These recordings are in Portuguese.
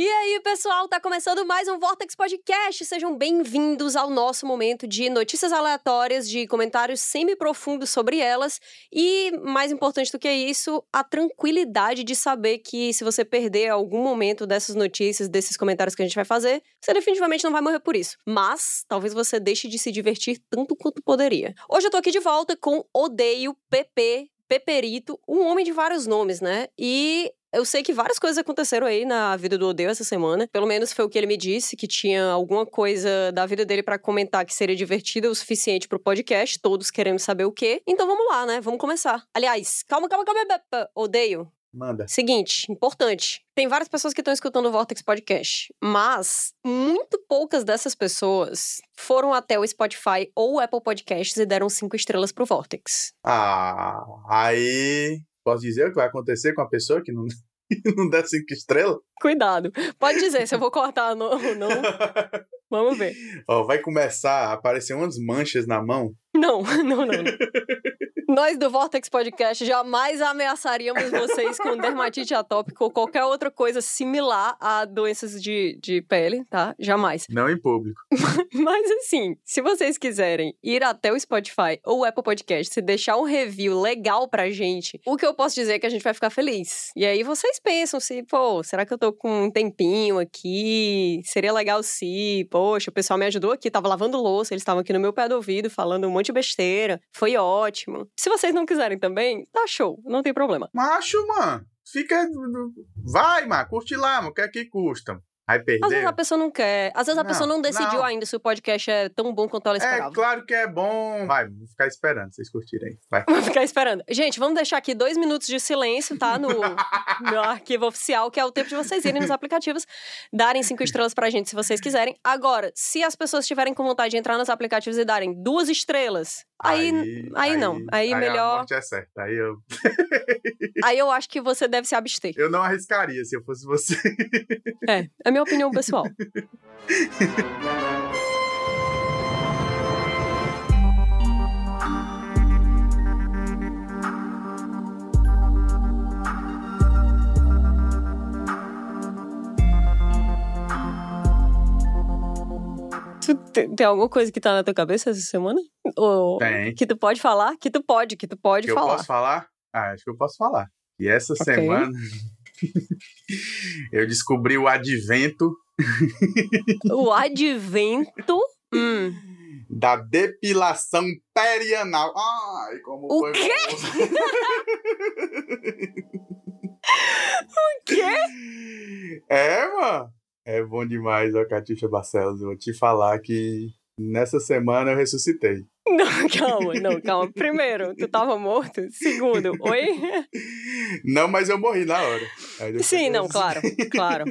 E aí, pessoal, tá começando mais um Vortex Podcast. Sejam bem-vindos ao nosso momento de notícias aleatórias, de comentários semi-profundos sobre elas e, mais importante do que isso, a tranquilidade de saber que se você perder algum momento dessas notícias, desses comentários que a gente vai fazer, você definitivamente não vai morrer por isso. Mas talvez você deixe de se divertir tanto quanto poderia. Hoje eu tô aqui de volta com Odeio PP Peperito, um homem de vários nomes, né? E eu sei que várias coisas aconteceram aí na vida do Odeio essa semana. Pelo menos foi o que ele me disse, que tinha alguma coisa da vida dele para comentar que seria divertida o suficiente pro podcast. Todos queremos saber o quê. Então vamos lá, né? Vamos começar. Aliás, calma, calma, calma. Odeio. Manda. Seguinte, importante. Tem várias pessoas que estão escutando o Vortex Podcast, mas muito poucas dessas pessoas foram até o Spotify ou o Apple Podcasts e deram cinco estrelas pro Vortex. Ah, aí Posso dizer o que vai acontecer com a pessoa que não, não der cinco estrelas? Cuidado. Pode dizer, se eu vou cortar ou não. Vamos ver. Ó, vai começar a aparecer umas manchas na mão. Não, não, não. não. Nós do Vortex Podcast jamais ameaçaríamos vocês com dermatite atópica ou qualquer outra coisa similar a doenças de, de pele, tá? Jamais. Não em público. Mas assim, se vocês quiserem ir até o Spotify ou o Apple Podcast e deixar um review legal pra gente, o que eu posso dizer é que a gente vai ficar feliz. E aí vocês pensam se, pô, será que eu tô com um tempinho aqui? Seria legal se, poxa, o pessoal me ajudou aqui, tava lavando louça, eles estavam aqui no meu pé do ouvido falando um monte de besteira. Foi ótimo. Se vocês não quiserem também, tá show, não tem problema. Macho, mano. Fica. Vai, mano, curte lá, mano. O que é que custa? Aí perdeu. Às vezes a pessoa não quer. Às vezes a não, pessoa não decidiu não. ainda se o podcast é tão bom quanto ela é, esperava. É, claro que é bom. Vai, vou ficar esperando vocês curtirem. Vai. Vou ficar esperando. Gente, vamos deixar aqui dois minutos de silêncio, tá? No, no arquivo oficial, que é o tempo de vocês irem nos aplicativos, darem cinco estrelas pra gente se vocês quiserem. Agora, se as pessoas tiverem com vontade de entrar nos aplicativos e darem duas estrelas, Aí, aí, aí, não. Aí, aí melhor. A morte é certa. Aí eu. aí eu acho que você deve se abster. Eu não arriscaria se eu fosse você. é, é a minha opinião pessoal. tem, tem, alguma coisa que tá na tua cabeça essa semana? Ou tem. Que tu pode falar? Que tu pode, que tu pode que falar. Eu posso falar? Ah, acho que eu posso falar. E essa okay. semana eu descobri o advento. o advento? hum. Da depilação perianal. Ai, como o foi quê? o quê? É, mano. É bom demais, ó, Catiuxa Barcelos. Eu vou te falar que nessa semana eu ressuscitei. Não, calma, não, calma. Primeiro, tu tava morto. Segundo, oi? Não, mas eu morri na hora. Sim, não, claro, claro.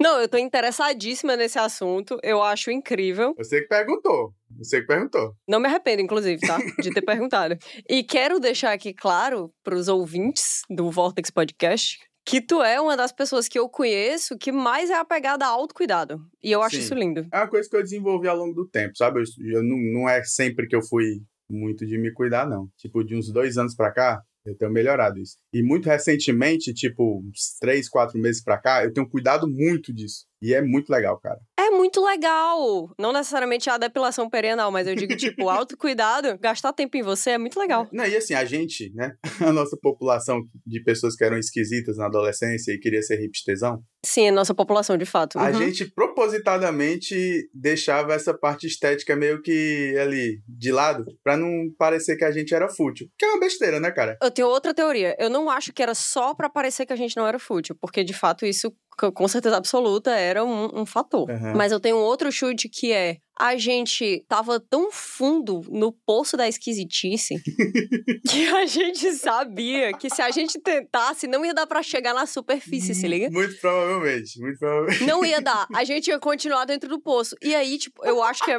Não, eu tô interessadíssima nesse assunto. Eu acho incrível. Você que perguntou. Você que perguntou. Não me arrependo, inclusive, tá? De ter perguntado. E quero deixar aqui claro para os ouvintes do Vortex Podcast que tu é uma das pessoas que eu conheço que mais é apegada a autocuidado. E eu acho Sim. isso lindo. É uma coisa que eu desenvolvi ao longo do tempo, sabe? Eu, eu não, não é sempre que eu fui muito de me cuidar, não. Tipo, de uns dois anos pra cá, eu tenho melhorado isso. E muito recentemente, tipo, uns três, quatro meses pra cá, eu tenho cuidado muito disso. E é muito legal, cara muito legal. Não necessariamente a depilação perianal, mas eu digo, tipo, autocuidado, gastar tempo em você é muito legal. Não, e assim, a gente, né? A nossa população de pessoas que eram esquisitas na adolescência e queria ser hipstezão. Sim, a nossa população, de fato. Uhum. A gente propositadamente deixava essa parte estética meio que ali de lado, para não parecer que a gente era fútil. Que é uma besteira, né, cara? Eu tenho outra teoria. Eu não acho que era só para parecer que a gente não era fútil, porque de fato isso com certeza absoluta era um, um fator. Uhum. Mas eu tenho outro chute que é a gente tava tão fundo no poço da esquisitice que a gente sabia que se a gente tentasse, não ia dar para chegar na superfície, se liga? Muito provavelmente, muito provavelmente. Não ia dar. A gente ia continuar dentro do poço. E aí, tipo, eu acho que é...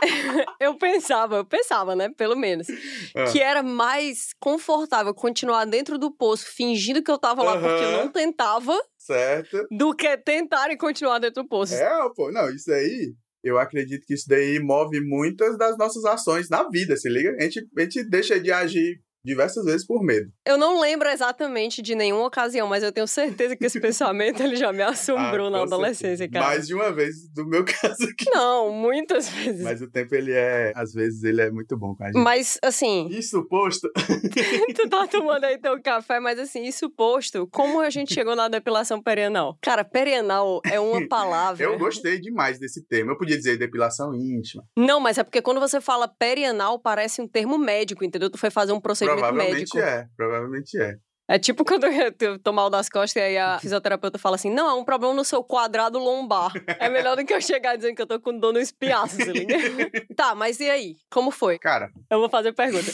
eu pensava, eu pensava, né, pelo menos, ah. que era mais confortável continuar dentro do poço fingindo que eu tava lá porque eu não tentava. Certo. Do que tentar e continuar dentro do poço. É, pô, não, isso aí eu acredito que isso daí move muitas das nossas ações na vida, se liga? A gente, a gente deixa de agir diversas vezes por medo. Eu não lembro exatamente de nenhuma ocasião, mas eu tenho certeza que esse pensamento ele já me assombrou Ah, na adolescência, certeza. cara. Mais de uma vez do meu caso aqui. Não, muitas vezes. Mas, Mas o tempo, ele é, às vezes, ele é muito bom com a gente. assim, Isso posto, tu tá tomando aí teu café, mas assim, isso posto, como a gente chegou na depilação perianal? Cara, perianal é uma palavra. eu gostei demais desse termo. Eu podia dizer depilação íntima. Não, mas é porque quando você fala perianal, parece um termo médico, entendeu? Tu foi fazer um procedimento Provavelmente médico. é, provavelmente é. É tipo quando eu tô mal das costas e aí a fisioterapeuta fala assim: não, é um problema no seu quadrado lombar. É melhor do que eu chegar dizendo que eu tô com dor no espiaço, se liga? tá, mas e aí? Como foi? Cara, Eu vou fazer pergunta.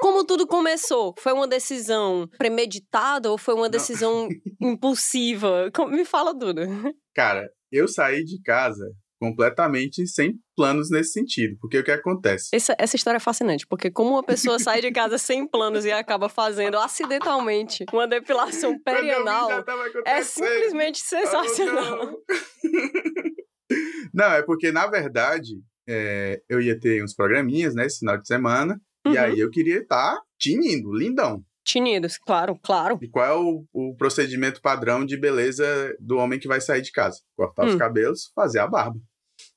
Como tudo começou? Foi uma decisão premeditada ou foi uma decisão impulsiva? Com- Me fala tudo. cara, eu saí de casa completamente sem planos nesse sentido. Porque o que acontece? Essa, essa história é fascinante, porque como uma pessoa sai de casa sem planos e acaba fazendo acidentalmente uma depilação perianal, é simplesmente Oh, sensacional. não. É porque, na verdade, é, eu ia ter uns programinhas, né, esse final de semana. E Uhum. aí eu queria estar tinindo, lindão. Tinidos, claro, claro. E qual é o, o procedimento padrão de beleza do homem que vai sair de casa? Cortar os Hum. cabelos, fazer a barba.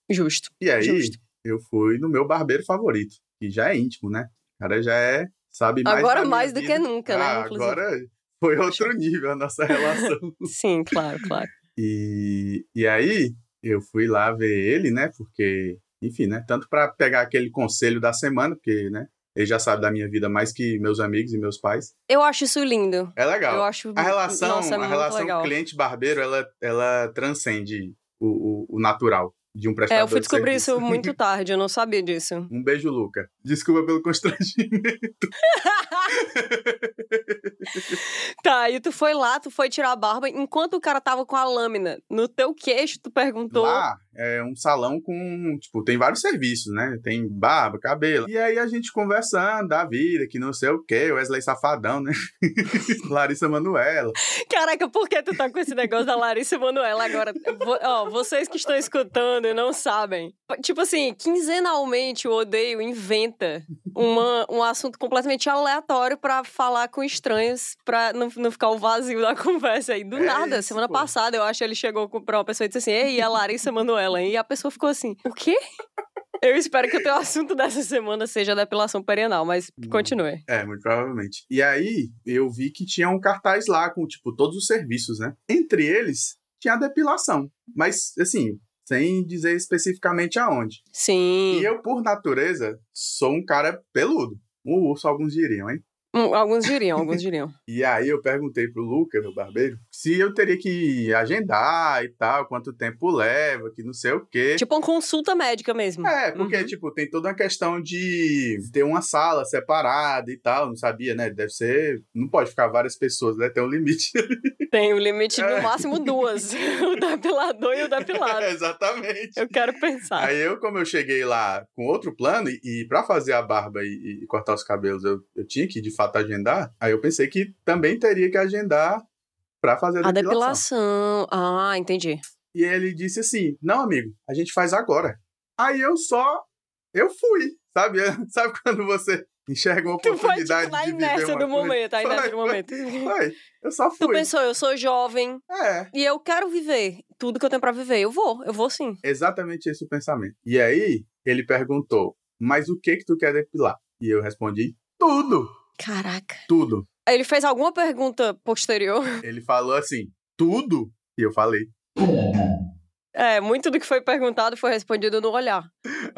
Justo. E aí, Justo. eu fui no meu barbeiro favorito, que já é íntimo, né? O cara já é, sabe mais Agora mais do que nunca, né, Ah, inclusive. agora foi outro nível a nossa relação. Sim, claro, claro. E, e aí, eu fui lá ver ele, né? Porque, enfim, né? Tanto para pegar aquele conselho da semana, porque, né? Ele já sabe da minha vida mais que meus amigos e meus pais. Eu acho isso lindo. É legal. Eu acho. A relação, Nossa, é a relação cliente-barbeiro, ela, ela transcende o, o, o natural de um É, prestador eu fui de descobrir serviço. isso muito tarde, eu não sabia disso. Um beijo, Luca. Desculpa pelo constrangimento. Tá, e tu foi lá, tu foi tirar a barba, enquanto o cara tava com a lâmina no teu queixo, tu perguntou. Lá é um salão com, tipo, tem vários serviços, né? Tem barba, cabelo. E aí a gente conversando da vida, que não sei o quê, Wesley Safadão, né? Larissa Manuela. Caraca, por que tu tá com esse negócio da Larissa Manoela agora? Ó, vocês que estão escutando e não sabem. Tipo assim, quinzenalmente o Odeio inventa uma, um assunto completamente aleatório pra falar com estranhos, pra não, não ficar o vazio da conversa aí. Do É nada, isso, semana pô. passada, eu acho que ele chegou com- pra uma pessoa e disse assim, ei, a Larissa Manoela, E a pessoa ficou assim, o quê? Eu espero que o teu assunto dessa semana seja a depilação perianal, mas Hum. continue. É, muito provavelmente. E aí eu vi que tinha um cartaz lá com, tipo, todos os serviços, né? Entre eles, tinha a depilação. Mas, assim, sem dizer especificamente aonde. Sim. E eu, por natureza, sou um cara peludo. Um urso, alguns diriam, hein? Hum, Alguns diriam, alguns diriam. E aí eu perguntei pro Luca, meu barbeiro, se eu teria que agendar e tal, quanto tempo leva, que não sei o quê. tipo uma consulta médica mesmo. É, porque, Uhum. tipo, tem toda uma questão de ter uma sala separada e tal, não sabia, né? Deve ser. Não pode ficar várias pessoas, né? Tem um limite. Tem o limite É. no máximo duas. o depilador e o depilado. Exatamente. Eu quero pensar. Aí eu, como eu cheguei lá com outro plano, e, e para fazer a barba e, e cortar os cabelos, eu, eu tinha que de fato agendar, aí eu pensei que também teria que agendar pra fazer a A depilação. depilação. Ah, entendi. E ele disse assim: Não, amigo, a gente faz agora. Aí eu só. Eu fui, sabe? Sabe quando você enxerga uma Tu foi, oportunidade tipo, na de viver inércia do momento, a inércia Foi, do momento. Foi, eu só Tu fui. pensou, eu sou jovem É, e eu quero viver tudo que eu tenho pra viver. Eu vou, eu vou sim. exatamente esse o pensamento. E aí, ele perguntou: Mas o que que tu quer depilar? E eu respondi: Tudo, Caraca. tudo. Ele fez alguma pergunta posterior. Ele falou assim: Tudo? E eu falei: É, muito do que foi perguntado foi respondido no olhar.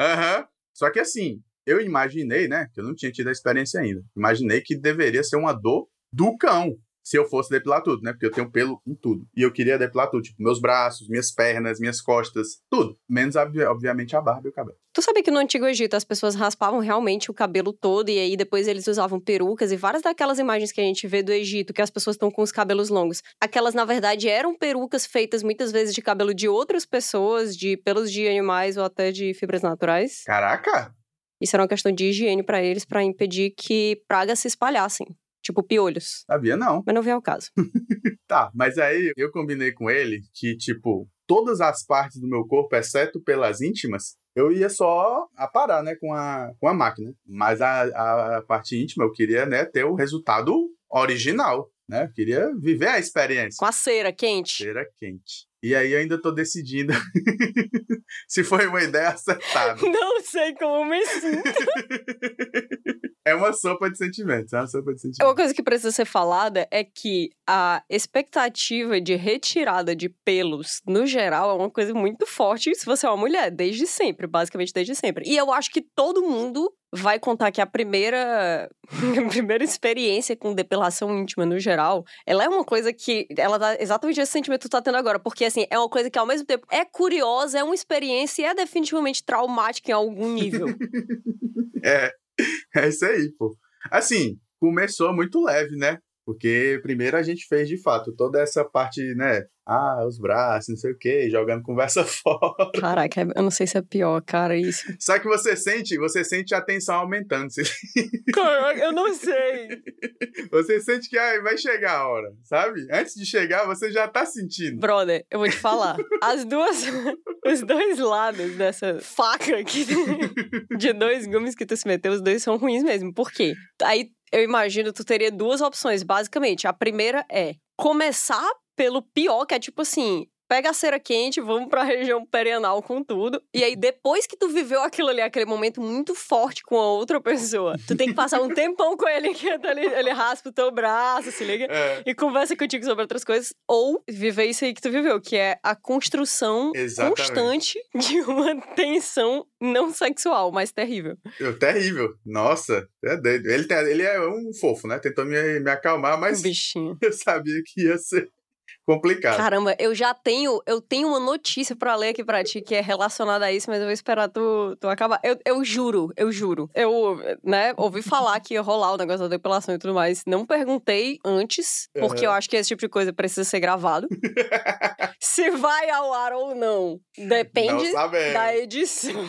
Aham. Só que assim, eu imaginei, né? Que eu não tinha tido a experiência ainda. Imaginei que deveria ser uma dor do cão. Se eu fosse depilar tudo, né? Porque eu tenho pelo em tudo. E eu queria depilar tudo, tipo, meus braços, minhas pernas, minhas costas, tudo. Menos, obvi- obviamente, a barba e o cabelo. Tu sabia que no Antigo Egito as pessoas raspavam realmente o cabelo todo e aí depois eles usavam perucas e várias daquelas imagens que a gente vê do Egito, que as pessoas estão com os cabelos longos. Aquelas, na verdade, eram perucas feitas muitas vezes de cabelo de outras pessoas, de pelos de animais ou até de fibras naturais. Caraca! Isso era uma questão de higiene pra eles, pra impedir que pragas se espalhassem. Tipo piolhos. Sabia não. Mas não vem ao caso. Tá, mas aí eu combinei com ele que, tipo, todas as partes do meu corpo, exceto pelas íntimas, eu ia só aparar, né, com a, com a máquina. Mas a, a parte íntima, eu queria, né, ter o resultado original, né? Eu queria viver a experiência. Com a cera quente. Cera quente. E aí eu ainda tô decidindo se foi uma ideia acertada. Não sei como me sinto. é uma sopa de sentimentos, é uma sopa de sentimentos. Uma coisa que precisa ser falada é que a expectativa de retirada de pelos, no geral, é uma coisa muito forte se você é uma mulher, desde sempre, basicamente desde sempre. E eu acho que todo mundo vai contar que a primeira a primeira experiência com depilação íntima no geral, ela é uma coisa que ela dá exatamente esse sentimento que tu tá tendo agora, porque assim, é uma coisa que ao mesmo tempo é curiosa, é uma experiência e é definitivamente traumática em algum nível. é. É isso aí, pô. Assim, começou muito leve, né? Porque primeiro a gente fez de fato toda essa parte, né? Ah, os braços, não sei o quê, jogando conversa fora. Caraca, eu não sei se é pior, cara, isso. Só que você sente, você sente a tensão aumentando. Caraca, eu não sei. Você sente que ah, vai chegar a hora, sabe? Antes de chegar, você já tá sentindo. Brother, eu vou te falar. As duas, os dois lados dessa faca aqui, de dois gumes que tu se meteu, os dois são ruins mesmo. Por quê? Aí eu imagino tu teria duas opções, basicamente. A primeira é começar pelo pior, que é tipo assim, pega a cera quente, vamos pra região perianal com tudo. E aí, depois que tu viveu aquilo ali, aquele momento muito forte com a outra pessoa, tu tem que passar um tempão com ele, que ele, ele raspa o teu braço, se liga? É. E conversa contigo sobre outras coisas. Ou viver isso aí que tu viveu, que é a construção Exatamente. constante de uma tensão não sexual, mas terrível. Terrível. Nossa, é doido. Ele, ele é um fofo, né? Tentou me, me acalmar, mas. Um bichinho. Eu sabia que ia ser complicado. Caramba, eu já tenho, eu tenho uma notícia para ler aqui para ti que é relacionada a isso, mas eu vou esperar tu, tu acabar. Eu, eu juro, eu juro. Eu, né, ouvi falar que ia rolar o negócio da depilação e tudo mais. Não perguntei antes, porque uhum. eu acho que esse tipo de coisa precisa ser gravado. Se vai ao ar ou não, depende não da edição.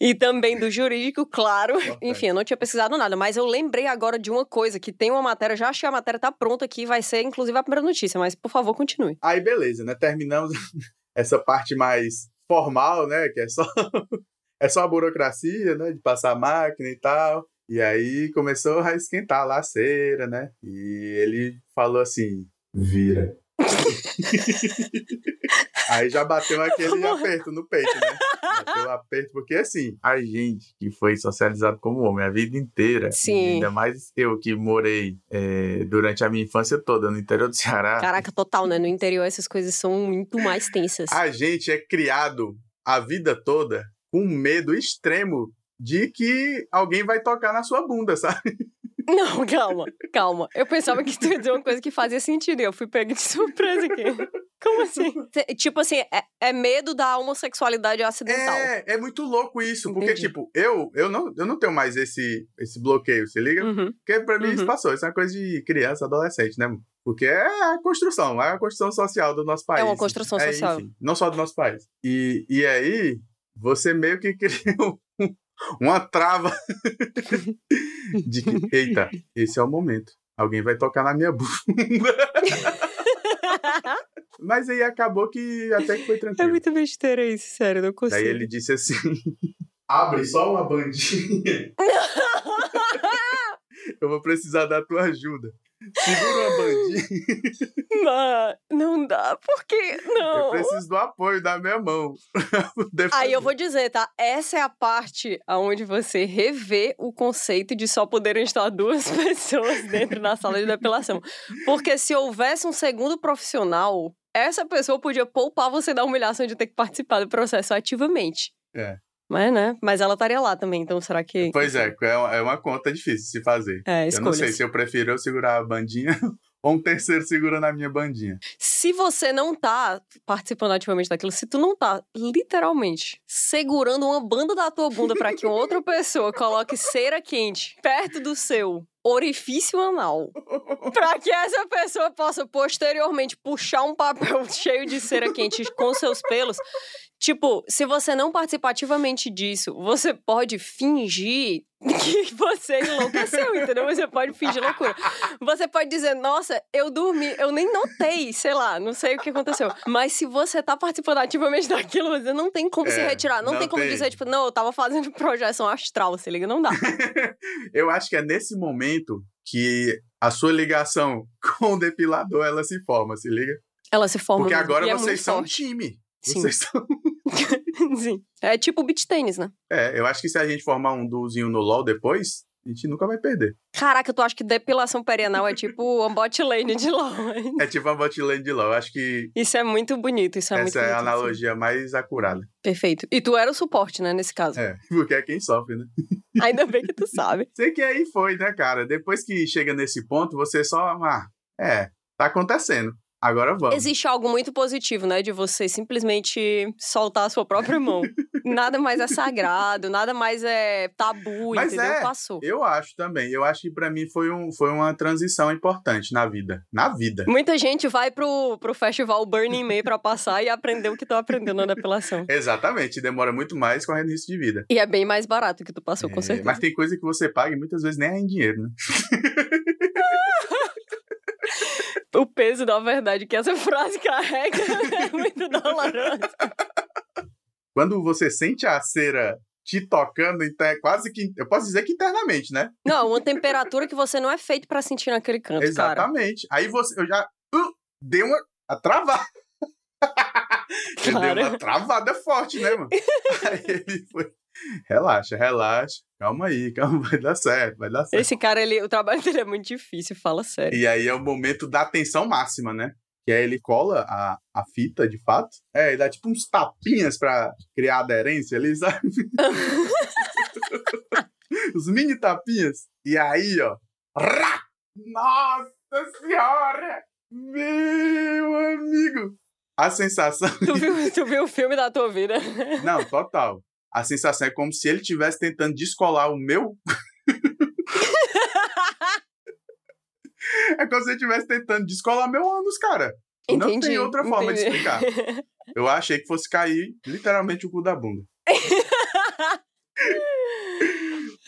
e também do jurídico, claro. Enfim, eu não tinha pesquisado nada, mas eu lembrei agora de uma coisa que tem uma matéria, já achei a matéria tá pronta aqui, vai ser inclusive a primeira notícia, mas por favor, continue. Aí beleza, né? Terminamos essa parte mais formal, né? Que é só é só a burocracia, né? De passar a máquina e tal. E aí começou a esquentar lá a cera, né? E ele falou assim: vira. Aí já bateu aquele aperto no peito, né? Bateu aperto, porque assim, a gente que foi socializado como homem a vida inteira, Sim. ainda mais eu que morei é, durante a minha infância toda no interior do Ceará. Caraca, total, né? No interior essas coisas são muito mais tensas. A gente é criado a vida toda com medo extremo de que alguém vai tocar na sua bunda, sabe? Não, calma, calma. Eu pensava que tu ia dizer uma coisa que fazia sentido e eu fui pego de surpresa aqui. Como assim? Tipo assim, é, é, medo da homossexualidade acidental. É, é muito louco isso. Entendi. Porque, tipo, eu, eu, não, eu não tenho mais esse, esse bloqueio, se liga? Uhum. Porque pra mim uhum. isso passou. Isso é uma coisa de criança, adolescente, né? Porque é a construção, é a construção social do nosso país. É uma construção é, social. Enfim, não só do nosso país. E, e aí, você meio que cria uma trava de que, eita, esse é o momento. Alguém vai tocar na minha bunda. Mas aí acabou que até que foi é tranquilo. É muito besteira isso, sério, não consigo. Daí ele disse assim: abre só uma bandinha. Eu vou precisar da tua ajuda. Segura uma bandinha. Mas não dá, porque não. Eu preciso do apoio da minha mão. Aí eu vou dizer, tá? Essa é a parte onde você revê o conceito de só poderem estar duas pessoas dentro da sala de depilação. Porque se houvesse um segundo profissional, essa pessoa podia poupar você da humilhação de ter que participar do processo ativamente. É. Mas, né? Mas ela estaria lá também, então será que. Pois é, é uma conta difícil de se fazer. É, eu não sei se eu prefiro eu segurar a bandinha ou um terceiro segura na minha bandinha. Se você não tá participando ativamente daquilo, se tu não tá literalmente segurando uma banda da tua bunda para que outra pessoa coloque cera quente perto do seu orifício anal, para que essa pessoa possa posteriormente puxar um papel cheio de cera quente com seus pelos Tipo, se você não participa ativamente disso, você pode fingir que você enlouqueceu, entendeu? Você pode fingir loucura. Você pode dizer, nossa, eu dormi, eu nem notei, sei lá, não sei o que aconteceu. Mas se você tá participando ativamente daquilo, você não tem como É, se retirar. Não, não tem como tem. dizer, tipo, não, eu tava fazendo projeção astral, se liga, não dá. Eu acho que é nesse momento que a sua ligação com o depilador ela se forma, se liga? Ela se forma Porque agora é vocês muito são um time. Sim. Vocês. Sim. É tipo beach tênis, né? É, eu acho que se a gente formar um duozinho no LoL depois, a gente nunca vai perder. Caraca, tu acha que depilação perianal é tipo um bot lane de LOL? É tipo uma bot lane de LoL. Eu acho que Isso é muito bonito, isso é muito essa é a analogia mais acurada. Perfeito. E tu era o suporte, né, nesse caso. É, porque é quem sofre, né? Ainda bem que tu sabe. Sei que aí foi, né, cara? Depois que chega nesse ponto, você só. Ah, é, tá acontecendo. Agora vamos. Existe algo muito positivo, né? De você simplesmente soltar a sua própria mão. nada mais é sagrado, nada mais é tabu, Mas entendeu? é, Passou. Eu acho também. Eu acho que pra mim foi, um, foi uma transição importante na vida. Na vida. Muita gente vai pro, pro festival Burning Man pra passar e aprender o que tu aprendeu na depilação. Exatamente. Demora muito mais correndo risco de vida. E é bem mais barato que tu passou, com É, certeza. mas tem coisa que você paga e muitas vezes nem é em dinheiro, né? O peso da verdade que essa frase carrega é muito doloroso. Quando você sente a cera te tocando, inter- quase que. Eu posso dizer que internamente, né? Não, uma temperatura que você não é feito pra sentir naquele canto, cara. Exatamente. Aí você. Eu já. Uh, dei uma. A travar. Eu dei Cara. uma travada forte, né, mano? Aí ele foi. Relaxa, relaxa. Calma aí, calma, vai dar certo, vai dar certo. Esse cara, ele, o trabalho dele é muito difícil, fala sério. E aí é o momento da tensão máxima, né? Que aí ele cola a, a fita, de fato. É, e dá tipo uns tapinhas pra criar aderência ali, sabe? Os mini tapinhas. E aí, ó. Rá! Nossa senhora! Meu amigo! A sensação. Tu viu, tu viu o filme da tua vida? Não, total. A sensação é como se ele estivesse tentando descolar o meu. é como se ele estivesse tentando descolar meu ânus, cara. Não Entendi. tem outra forma de entendi. explicar. Eu achei que fosse cair literalmente o cu da bunda.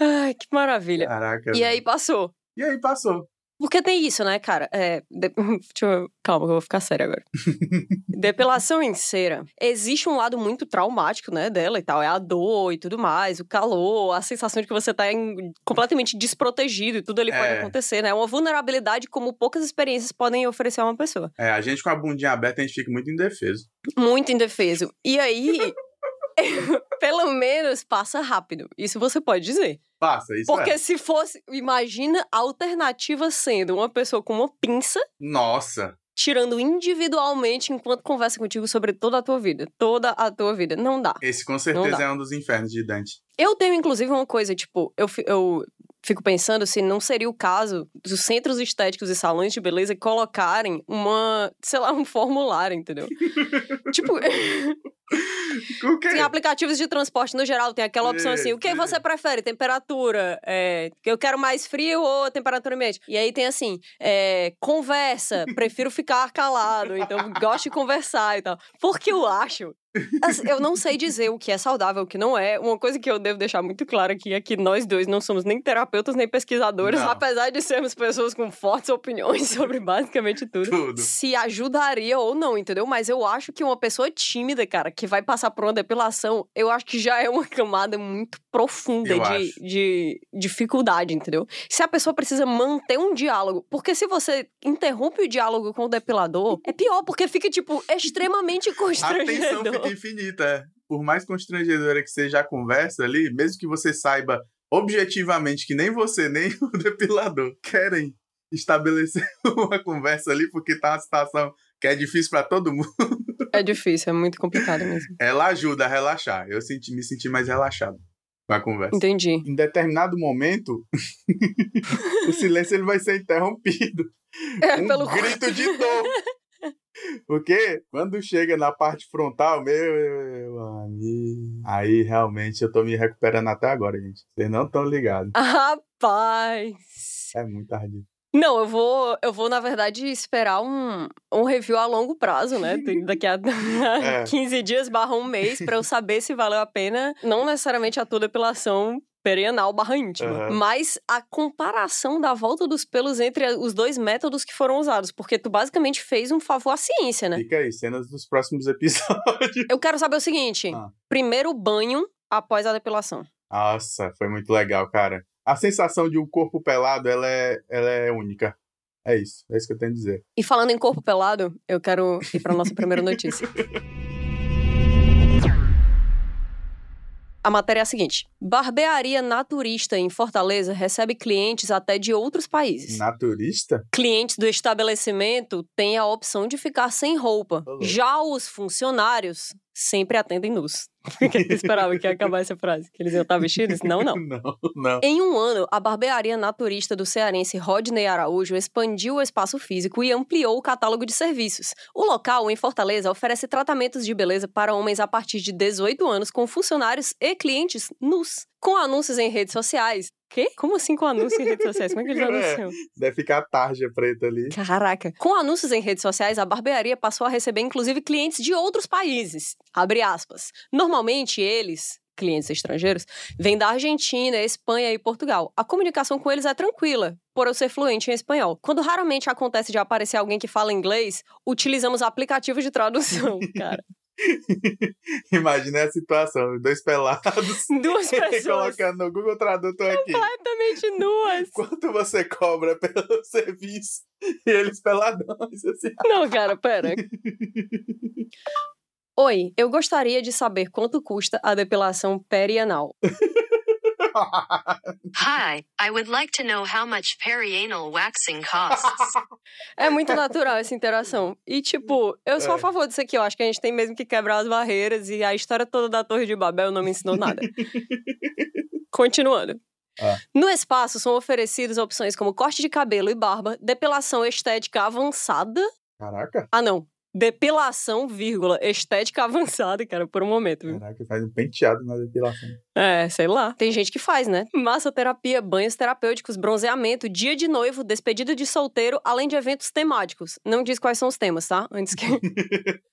Ai, que maravilha. Caraca. E aí passou. E aí passou. Porque tem isso, né, cara? É, de- Deixa eu... Calma, que eu vou ficar séria agora. Depilação em cera. Existe um lado muito traumático, né, dela e tal. É a dor e tudo mais, o calor, a sensação de que você tá em- completamente desprotegido e tudo ali pode É. acontecer, né? É uma vulnerabilidade como poucas experiências podem oferecer a uma pessoa. É, a gente com a bundinha aberta, a gente fica muito indefeso. Muito indefeso. E aí, pelo menos passa rápido. Isso você pode dizer. Passa, isso Porque é. se fosse, imagina a alternativa sendo uma pessoa com uma pinça Nossa. tirando individualmente enquanto conversa contigo sobre toda a tua vida, toda a tua vida. Não dá. Esse com certeza é um dos infernos de Dante. Eu tenho inclusive uma coisa, tipo, eu, eu fico pensando se não seria o caso dos centros estéticos e salões de beleza colocarem uma, sei lá, um formulário, entendeu? tipo? Tem aplicativos de transporte no geral, tem aquela opção Sim, assim: o que você prefere? Temperatura? É, eu quero mais frio ou temperatura média? E aí tem assim: é, conversa, prefiro ficar calado, então gosto de conversar e tal. Porque eu acho. Assim, eu não sei dizer o que é saudável, o que não é. Uma coisa que eu devo deixar muito claro aqui é que nós dois não somos nem terapeutas nem pesquisadores, Não. apesar de sermos pessoas com fortes opiniões sobre basicamente tudo Tudo. se ajudaria ou não, entendeu? Mas eu acho que uma pessoa tímida, cara, que vai passar por uma depilação, eu acho que já é uma camada muito profunda de, de dificuldade, entendeu? Se a pessoa precisa manter um diálogo, porque se você interrompe o diálogo com o depilador, é pior, porque fica, tipo, extremamente constrangedor. Fica infinita. é. Por mais constrangedora que seja a conversa ali, mesmo que você saiba objetivamente que nem você, nem o depilador querem estabelecer uma conversa ali, porque tá uma situação que é difícil pra todo mundo, É difícil, é muito complicado mesmo. ela ajuda a relaxar. Eu senti, me senti mais relaxado com a conversa. Entendi. Em determinado momento, o silêncio ele vai ser interrompido. É, um pelo grito de dor. Porque quando chega na parte frontal, meu amigo, aí realmente eu tô me recuperando até agora, gente. Vocês não estão ligados. Rapaz. É muito ardido. Não, eu vou, eu vou, na verdade, esperar um, um review a longo prazo, né? Daqui a É. 15 dias barra um mês pra eu saber se valeu a pena. Não necessariamente a tua depilação perianal barra íntima. Aham. Mas a comparação da volta dos pelos entre os dois métodos que foram usados, porque tu basicamente fez um favor à ciência, né? Fica aí, cenas dos próximos episódios. Eu quero saber o seguinte: Ah. primeiro banho após a depilação. Nossa, foi muito legal, cara. A sensação de um corpo pelado, ela é, ela é única. É isso, é isso que eu tenho a dizer. E falando em corpo pelado, eu quero ir pra nossa primeira notícia. A matéria é a seguinte: barbearia naturista em Fortaleza recebe clientes até de outros países. Naturista? Clientes do estabelecimento têm a opção de ficar sem roupa. Louco. Já os funcionários sempre atendem nus. Porque eu esperava que ia acabar essa frase. Que eles iam estar vestidos? Não, não. Não, não. Em um ano, a barbearia naturista do cearense Rodney Araújo expandiu o espaço físico e ampliou o catálogo de serviços. O local, em Fortaleza, oferece tratamentos de beleza para homens a partir de 18 anos com funcionários e clientes nus. Com anúncios em redes sociais. Quê? Como assim com anúncios em redes sociais? Como é que eles É. anunciam? Deve ficar a tarja preta ali. Caraca. Com anúncios em redes sociais, a barbearia passou a receber inclusive clientes de outros países. Abre aspas. Normalmente eles, clientes estrangeiros, vêm da Argentina, Espanha e Portugal. A comunicação com eles é tranquila, por eu ser fluente em espanhol. Quando raramente acontece de aparecer alguém que fala inglês, utilizamos aplicativos de tradução, cara. Imagina a situação, dois pelados Duas pessoas colocando no Google Tradutor aqui. completamente nuas. Quanto você cobra pelo serviço? E eles peladões, assim. Não, cara, pera. Oi, eu gostaria de saber quanto custa a depilação perianal. Hi, I would like to know how much perianal waxing costs. É muito natural essa interação. E, tipo, eu sou a É. favor disso aqui. Eu acho que a gente tem mesmo que quebrar as barreiras e a história toda da Torre de Babel não me ensinou nada. Continuando. Ah. No espaço são oferecidas opções como corte de cabelo e barba, depilação estética avançada. Caraca, Ah, não. Depilação, vírgula, estética avançada, cara, por um momento. viu? caraca, faz um penteado na depilação. É, sei lá. Tem gente que faz, né? Massoterapia, banhos terapêuticos, bronzeamento, dia de noivo, despedida de solteiro, além de eventos temáticos. Não diz quais são os temas, tá? Antes que.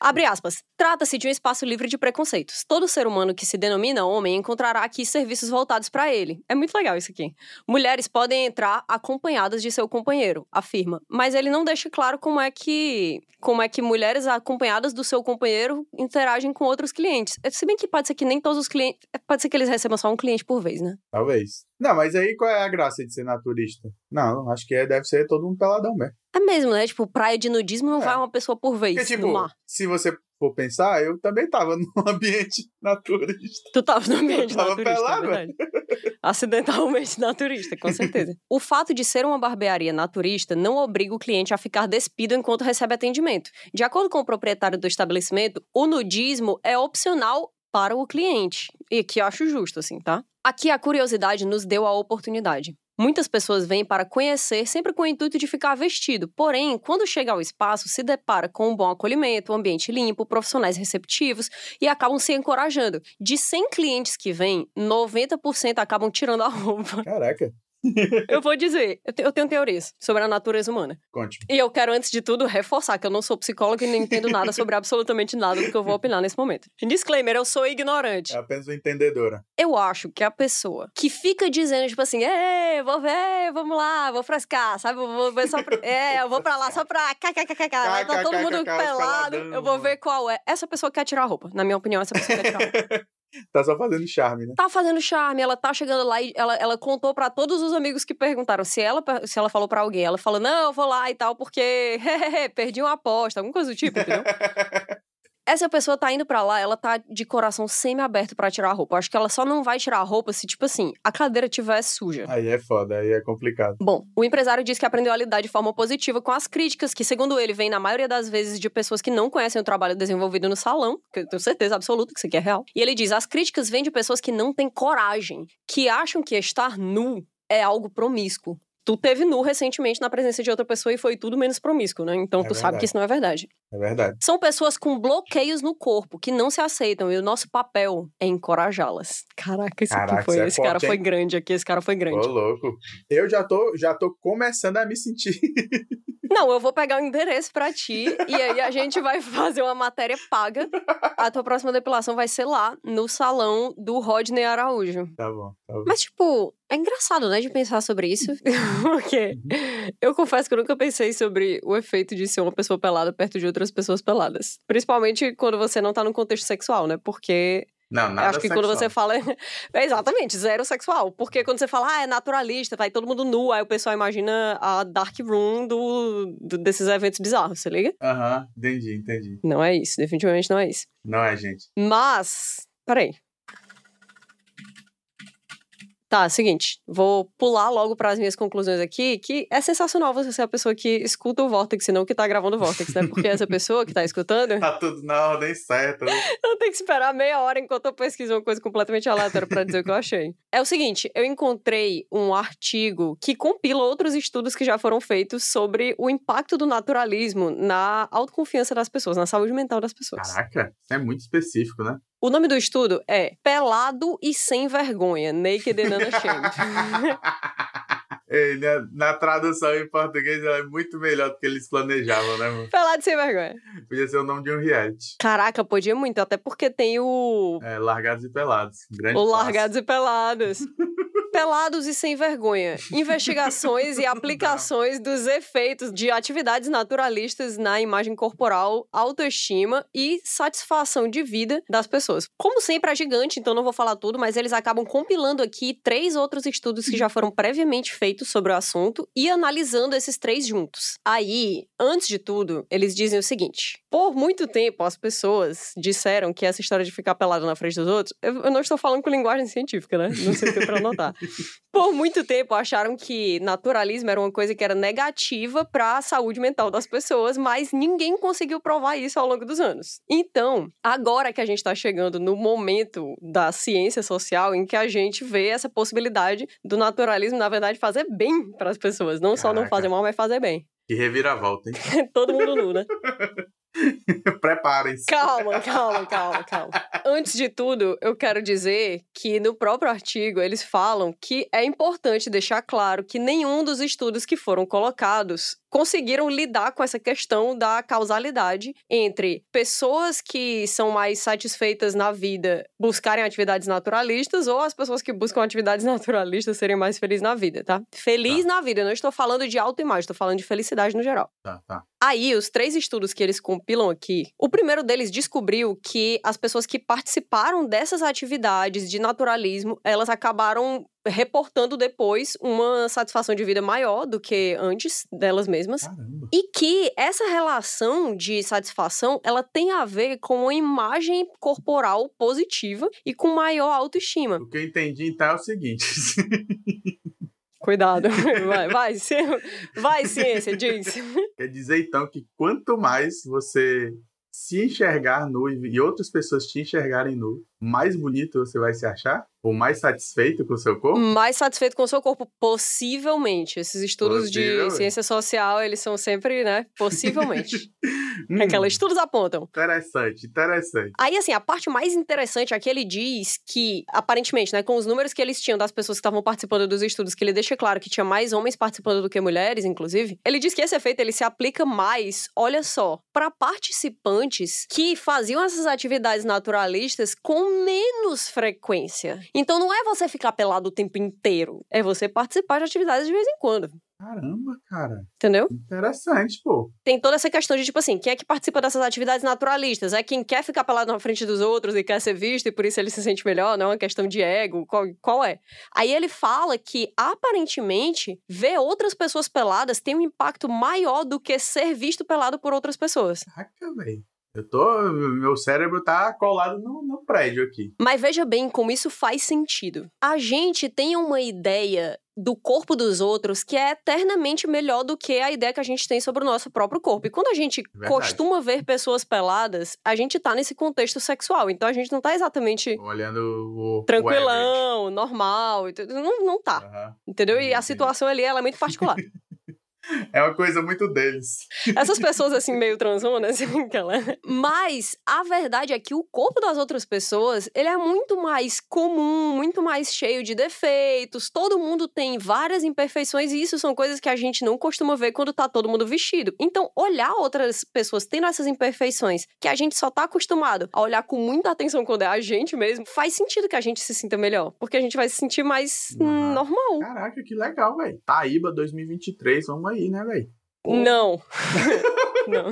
Abre aspas. Trata-se de um espaço livre de preconceitos. Todo ser humano que se denomina homem encontrará aqui serviços voltados para ele. É muito legal isso aqui. Mulheres podem entrar acompanhadas de seu companheiro, afirma. Mas ele não deixa claro como é que como é que mulheres acompanhadas do seu companheiro interagem com outros clientes. Se bem que pode ser que nem todos os clientes, pode ser que eles recebam só um cliente por vez, né? Talvez. Não, mas aí qual é a graça de ser naturista? Não, acho que é- deve ser todo um peladão mesmo. É mesmo, né? Tipo, praia de nudismo não É. vai uma pessoa por vez Porque, tipo, se você for pensar, eu também tava num ambiente naturista. Tu tava no ambiente tava naturista, pelado, é verdade. Acidentalmente naturista, com certeza. o fato de ser uma barbearia naturista não obriga o cliente a ficar despido enquanto recebe atendimento. De acordo com o proprietário do estabelecimento, o nudismo é opcional para o cliente. E que eu acho justo, assim, tá? Aqui a curiosidade nos deu a oportunidade. Muitas pessoas vêm para conhecer, sempre com o intuito de ficar vestido. Porém, quando chega ao espaço, se depara com um bom acolhimento, um ambiente limpo, profissionais receptivos e acabam se encorajando. De 100 clientes que vêm, 90% acabam tirando a roupa. Caraca, Eu vou dizer, eu te- eu tenho teorias sobre a natureza humana. conte. E eu quero, antes de tudo, reforçar que eu não sou psicóloga e nem entendo nada sobre absolutamente nada do que eu vou opinar nesse momento. Disclaimer, eu sou ignorante. É apenas uma entendedora. Eu acho que a pessoa que fica dizendo, tipo assim, é, vou ver, vamos lá, vou frescar, sabe? Eu vou ver só pra... É, eu vou pra lá só pra. kkkk, tá todo mundo pelado. Eu vou ver qual é. Essa pessoa quer tirar a roupa. Na minha opinião, essa pessoa quer tirar a roupa. Tá só fazendo charme, né? tá fazendo charme, ela tá chegando lá e ela, ela contou pra todos os amigos que perguntaram se ela, se ela falou pra alguém. Ela falou, não, eu vou lá e tal, porque perdi uma aposta, alguma coisa do tipo, entendeu? Essa pessoa tá indo pra lá, ela tá de coração semi-aberto pra tirar a roupa. Eu acho que ela só não vai tirar a roupa se, tipo assim, a cadeira tiver suja. Aí é foda, aí é complicado. Bom, o empresário diz que aprendeu a lidar de forma positiva com as críticas, que, segundo ele, vem na maioria das vezes de pessoas que não conhecem o trabalho desenvolvido no salão, que eu tenho certeza absoluta que isso aqui é real. E ele diz: as críticas vêm de pessoas que não têm coragem, que acham que estar nu é algo promíscuo. Tu teve nu recentemente na presença de outra pessoa e foi tudo menos promíscuo, né? Então É tu sabe verdade. que isso não é verdade. É verdade. São pessoas com bloqueios no corpo, que não se aceitam, e o nosso papel é encorajá-las. Caraca, esse Caraca, foi. é esse cara forte, foi hein? grande aqui, esse cara foi grande. Ô, louco. Eu já tô, já tô começando a me sentir Não, eu vou pegar o endereço pra ti e aí a gente vai fazer uma matéria paga. A tua próxima depilação vai ser lá, no salão do Rodney Araújo. Tá bom, tá bom. Mas, tipo, é engraçado, né, de pensar sobre isso. Porque eu confesso que eu nunca pensei sobre o efeito de ser uma pessoa pelada perto de outras pessoas peladas. Principalmente quando você não tá num contexto sexual, né? Porque Não, eu nada acho que quando sexual. você fala. É exatamente, zero sexual. Porque quando você fala, ah, é naturalista, tá aí todo mundo nu, aí o pessoal imagina a dark room do, do- desses eventos bizarros, você liga? Aham, entendi, entendi. Não é isso, definitivamente não é isso. Não é, gente. Mas. Peraí. Tá, seguinte. Vou pular logo para as minhas conclusões aqui, que é sensacional você ser a pessoa que escuta o Vortex e não que tá gravando o Vortex, né? Porque essa pessoa que tá escutando Tá tudo na ordem certa. né? Eu tenho que esperar meia hora enquanto eu pesquiso uma coisa completamente aleatória pra dizer o que eu achei. É o seguinte, eu encontrei um artigo que compila outros estudos que já foram feitos sobre o impacto do naturalismo na autoconfiança das pessoas, na saúde mental das pessoas. Caraca, é muito específico, né? O nome do estudo é Pelado e Sem Vergonha, Naked and Unashamed. Ei, na, na tradução em português ela é muito melhor do que eles planejavam, né, mano? Pelado e Sem Vergonha. Podia ser o nome de um reality. Caraca, podia muito, até porque tem o É, Largados e Pelados. Grande O. Largados e Pelados. Pelados e sem vergonha. Investigações e aplicações dos efeitos de atividades naturalistas na imagem corporal, autoestima e satisfação de vida das pessoas. Como sempre, é gigante, então não vou falar tudo, mas eles acabam compilando aqui três outros estudos que já foram previamente feitos sobre o assunto e analisando esses três juntos. Aí, antes de tudo, eles dizem o seguinte: por muito tempo, as pessoas disseram que essa história de ficar pelado na frente dos outros. Eu, eu não estou falando com linguagem científica, né? Não sei o que pra anotar. Por muito tempo acharam que naturalismo era uma coisa que era negativa para a saúde mental das pessoas, mas ninguém conseguiu provar isso ao longo dos anos. Então, agora que a gente está chegando no momento da ciência social em que a gente vê essa possibilidade do naturalismo, na verdade, fazer bem para as pessoas, não só não Caraca. fazer mal, mas fazer bem. Que reviravolta, hein? Todo mundo nu, né? Preparem-se. Calma, calma, calma, calma. Antes de tudo, eu quero dizer que no próprio artigo eles falam que é importante deixar claro que nenhum dos estudos que foram colocados conseguiram lidar com essa questão da causalidade entre pessoas que são mais satisfeitas na vida buscarem atividades naturalistas ou as pessoas que buscam atividades naturalistas serem mais felizes na vida, tá? Feliz na vida, não estou falando de autoimagem, estou falando de felicidade no geral. Tá, tá. Aí, os três estudos que eles compilam aqui, o primeiro deles descobriu que as pessoas que participaram dessas atividades de naturalismo, elas acabaram reportando depois uma satisfação de vida maior do que antes delas mesmas. Caramba. E que essa relação de satisfação, ela tem a ver com uma imagem corporal positiva e com maior autoestima. O que eu entendi, então, é o seguinte. Cuidado. Vai, vai, vai ciência, diz. Quer dizer, então, que quanto mais você se enxergar nu e e outras pessoas te enxergarem nu, mais bonito você vai se achar? Ou mais satisfeito com o seu corpo? mais satisfeito com o seu corpo, possivelmente. Esses estudos de Possivelmente. ciência social, eles são sempre, né? Possivelmente. Hum, Aqueles estudos apontam. Interessante, interessante. Aí, assim, a parte mais interessante é que ele diz que, aparentemente, né, com os números que eles tinham das pessoas que estavam participando dos estudos, que ele deixa claro que tinha mais homens participando do que mulheres, inclusive, ele diz que esse efeito ele se aplica mais, olha só, para participantes que faziam essas atividades naturalistas com menos frequência. Então não é você ficar pelado o tempo inteiro, é você participar de atividades de vez em quando. Caramba, cara. Entendeu? Interessante, pô. Tem toda essa questão de, tipo assim, quem é que participa dessas atividades naturalistas? É quem quer ficar pelado na frente dos outros e quer ser visto e por isso ele se sente melhor, não é uma questão de ego, qual, qual é? Aí ele fala que, aparentemente, ver outras pessoas peladas tem um impacto maior do que ser visto pelado por outras pessoas. Caraca, velho. Eu tô. Meu cérebro tá colado no, no prédio aqui. Mas veja bem como isso faz sentido. A gente tem uma ideia do corpo dos outros que é eternamente melhor do que a ideia que a gente tem sobre o nosso próprio corpo. E quando a gente Verdade. costuma ver pessoas peladas, a gente tá nesse contexto sexual. Então a gente não tá exatamente Olhando o. o tranquilão, normal. e tudo. Não, não tá. Aham. Entendeu? E a situação ali ela é muito particular. É uma coisa muito deles. Essas pessoas, assim, meio transonas, assim, aquela... Mas a verdade é que o corpo das outras pessoas, ele é muito mais comum, muito mais cheio de defeitos. Todo mundo tem várias imperfeições e isso são coisas que a gente não costuma ver quando tá todo mundo vestido. Então, olhar outras pessoas tendo essas imperfeições, que a gente só tá acostumado a olhar com muita atenção quando é a gente mesmo, faz sentido que a gente se sinta melhor. Porque a gente vai se sentir mais Uhum. normal. Caraca, que legal, velho. Taíba 2023, vamos aí, né, velho? Não. não.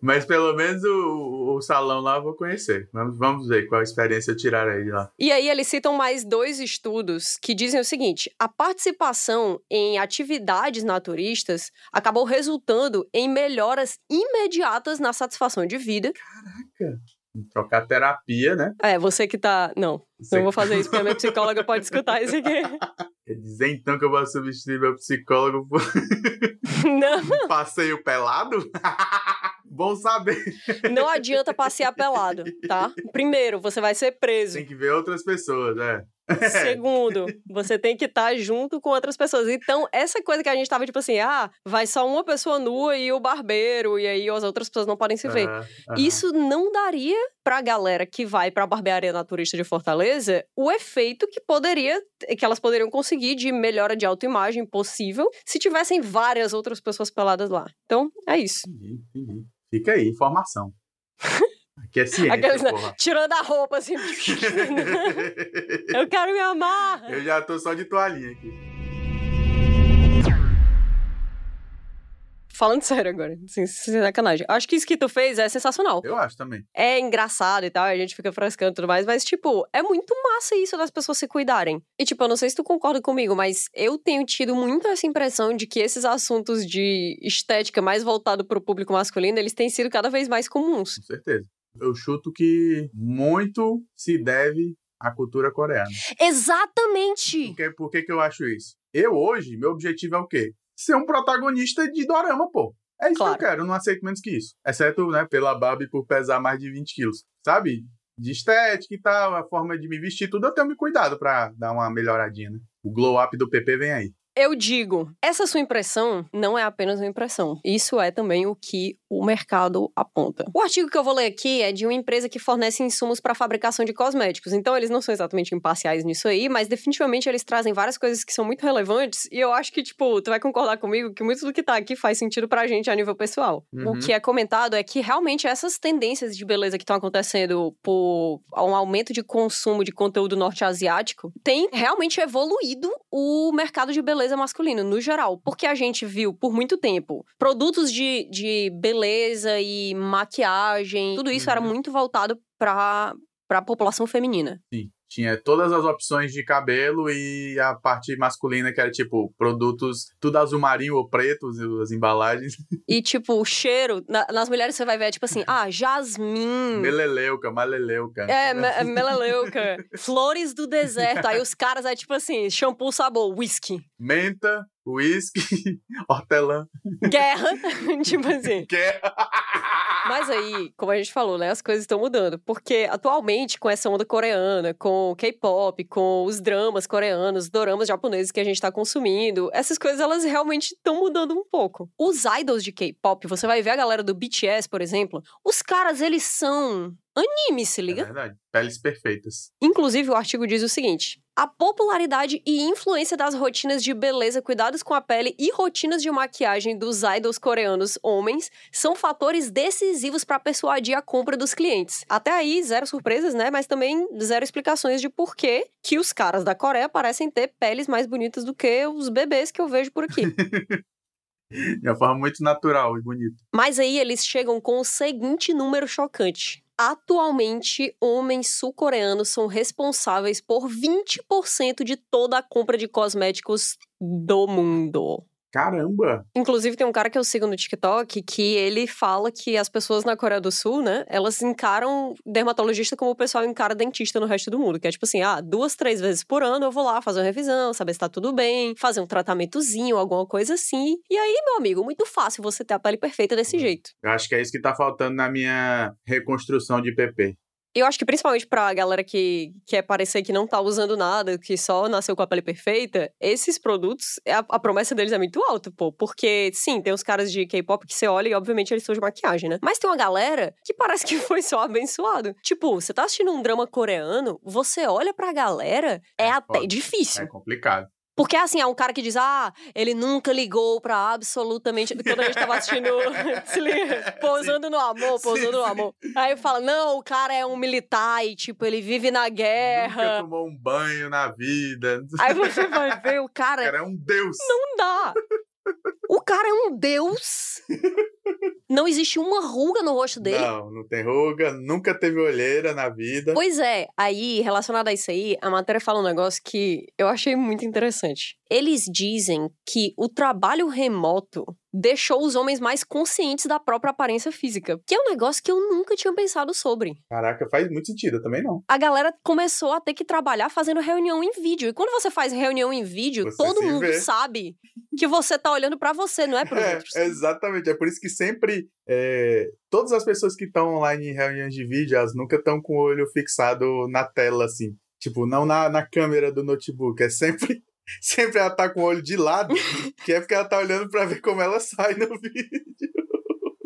Mas pelo menos o, o salão lá eu vou conhecer. Vamos, vamos ver qual experiência eu tirar aí de lá. E aí eles citam mais dois estudos que dizem o seguinte: a participação em atividades naturistas acabou resultando em melhoras imediatas na satisfação de vida. Caraca. Trocar terapia, né? É, você que tá. Não, Você não vou fazer isso, porque a minha psicóloga pode escutar isso aqui. Quer dizer então que eu vou substituir meu psicólogo por Não, passeio pelado? Bom saber. não adianta passear pelado, tá? Primeiro, você vai ser preso. Tem que ver outras pessoas, é. Segundo, você tem que estar junto com outras pessoas. Então, essa coisa que a gente tava tipo assim, ah, vai só uma pessoa nua e o barbeiro, e aí as outras pessoas não podem se ver. Aham. Isso não daria pra galera que vai pra barbearia naturista de Fortaleza o efeito que poderia, que elas poderiam conseguir de melhora de autoimagem possível se tivessem várias outras pessoas peladas lá. Então, é isso. Entendi, entendi. Fica aí, informação. Aqui é ciência, Aqueles, né, porra. tirando a roupa assim. Eu quero me amar. Eu já tô só de toalhinha aqui. Falando sério agora, assim, sem sacanagem. Acho que isso que tu fez é sensacional. Eu acho também. É engraçado e tal, a gente fica frescando e tudo mais, mas, tipo, é muito massa isso das pessoas se cuidarem. E, tipo, eu não sei se tu concorda comigo, mas eu tenho tido muito essa impressão de que esses assuntos de estética mais voltado pro público masculino, eles têm sido cada vez mais comuns. Com certeza. Eu chuto que muito se deve à cultura coreana. Exatamente! Por que, por que, que eu acho isso? Eu hoje, meu objetivo é o quê? Ser um protagonista de dorama, pô. É isso Claro. que eu quero, eu não aceito menos que isso. Exceto, né, pela Barbie por pesar mais de 20 quilos. Sabe? De estética e tal, a forma de me vestir, tudo eu tenho me cuidado pra dar uma melhoradinha, né? O glow up do PP vem aí. Eu digo, essa sua impressão não é apenas uma impressão. Isso é também o que o mercado aponta. O artigo que eu vou ler aqui é de uma empresa que fornece insumos para fabricação de cosméticos. Então, eles não são exatamente imparciais nisso aí, mas definitivamente eles trazem várias coisas que são muito relevantes. E eu acho que, tipo, tu vai concordar comigo que muito do que tá aqui faz sentido pra gente a nível pessoal. Uhum. O que é comentado é que realmente essas tendências de beleza que estão acontecendo por um aumento de consumo de conteúdo norte-asiático tem realmente evoluído o mercado de beleza masculino, no geral. Porque a gente viu por muito tempo produtos de, de beleza e maquiagem, tudo isso era Uhum. muito voltado pra, pra população feminina. Sim. Tinha todas as opções de cabelo e a parte masculina, que era tipo produtos tudo azul marinho ou preto, as embalagens. E, tipo, o cheiro, na- nas mulheres você vai ver, tipo assim, ah, jasmim. Meleleuca, maleleuca. É, me- melaleuca. Flores do deserto. Aí os caras é tipo assim, shampoo sabor, whisky. Menta, uísque, hortelã. Guerra. tipo assim. É... Mas aí, como a gente falou, né, as coisas estão mudando. Porque atualmente, com essa onda coreana, com o K-pop, com os dramas coreanos, doramas japoneses que a gente tá consumindo, essas coisas elas realmente estão mudando um pouco. Os idols de K-pop, você vai ver a galera do BTS, por exemplo, os caras, eles são anime, se É liga? verdade. Peles perfeitas. Inclusive, o artigo diz o seguinte: a popularidade e influência das rotinas de beleza, cuidados com a pele e rotinas de maquiagem dos idols coreanos homens são fatores decisivos para persuadir a compra dos clientes. Até aí, zero surpresas, né? Mas também zero explicações de por que que os caras da Coreia parecem ter peles mais bonitas do que os bebês que eu vejo por aqui. De uma forma muito natural e bonita. Mas aí eles chegam com o seguinte número chocante. Atualmente, homens sul-coreanos são responsáveis por 20% de toda a compra de cosméticos do mundo. Caramba! Inclusive, tem um cara que eu sigo no TikTok que ele fala que as pessoas na Coreia do Sul, né, elas encaram dermatologista como o pessoal encara dentista no resto do mundo. Que é tipo assim, ah, duas, três vezes por ano eu vou lá fazer uma revisão, saber se tá tudo bem, fazer um tratamentozinho, alguma coisa assim. E aí, meu amigo, muito fácil você ter a pele perfeita desse jeito. Eu acho que é isso que tá faltando na minha reconstrução de PP. Eu acho que principalmente pra galera que quer parecer que não tá usando nada, que só nasceu com a pele perfeita, esses produtos, a, a promessa deles é muito alta, pô. Porque, sim, tem os caras de K-pop que você olha e, obviamente, eles são de maquiagem, né? Mas tem uma galera que parece que foi só abençoado. Tipo, você tá assistindo um drama coreano, você olha pra galera, é, É até difícil. É complicado. Porque, assim, é um cara que diz, ah, ele nunca ligou pra absolutamente. Quando a gente tava assistindo. se liga, pousando no amor, pousando Sim, no sim. amor. Aí fala, não, o cara é um militar e, tipo, ele vive na Nunca guerra. tomou um banho na vida. Aí você vai ver, o O cara. cara é um deus. Não dá. O cara é um deus. Não existe uma ruga no rosto dele. Não, não tem ruga, nunca teve olheira na vida. Pois é, aí, relacionado a isso aí, a matéria fala um negócio que eu achei muito interessante. Eles dizem que o trabalho remoto deixou os homens mais conscientes da própria aparência física, que é um negócio que eu nunca tinha pensado sobre. Caraca, faz muito sentido, eu também não. A galera começou a ter que trabalhar fazendo reunião em vídeo. E quando você faz reunião em vídeo, Você todo mundo vê. sabe que você tá olhando pra você, não é pros É, outros. exatamente. É por isso que sempre. é, todas as pessoas que estão online em reuniões de vídeo, elas nunca estão com o olho fixado na tela, assim. Tipo, não na, na câmera do notebook. É sempre. Sempre ela tá com o olho de lado, que é porque ela tá olhando pra ver como ela sai no vídeo.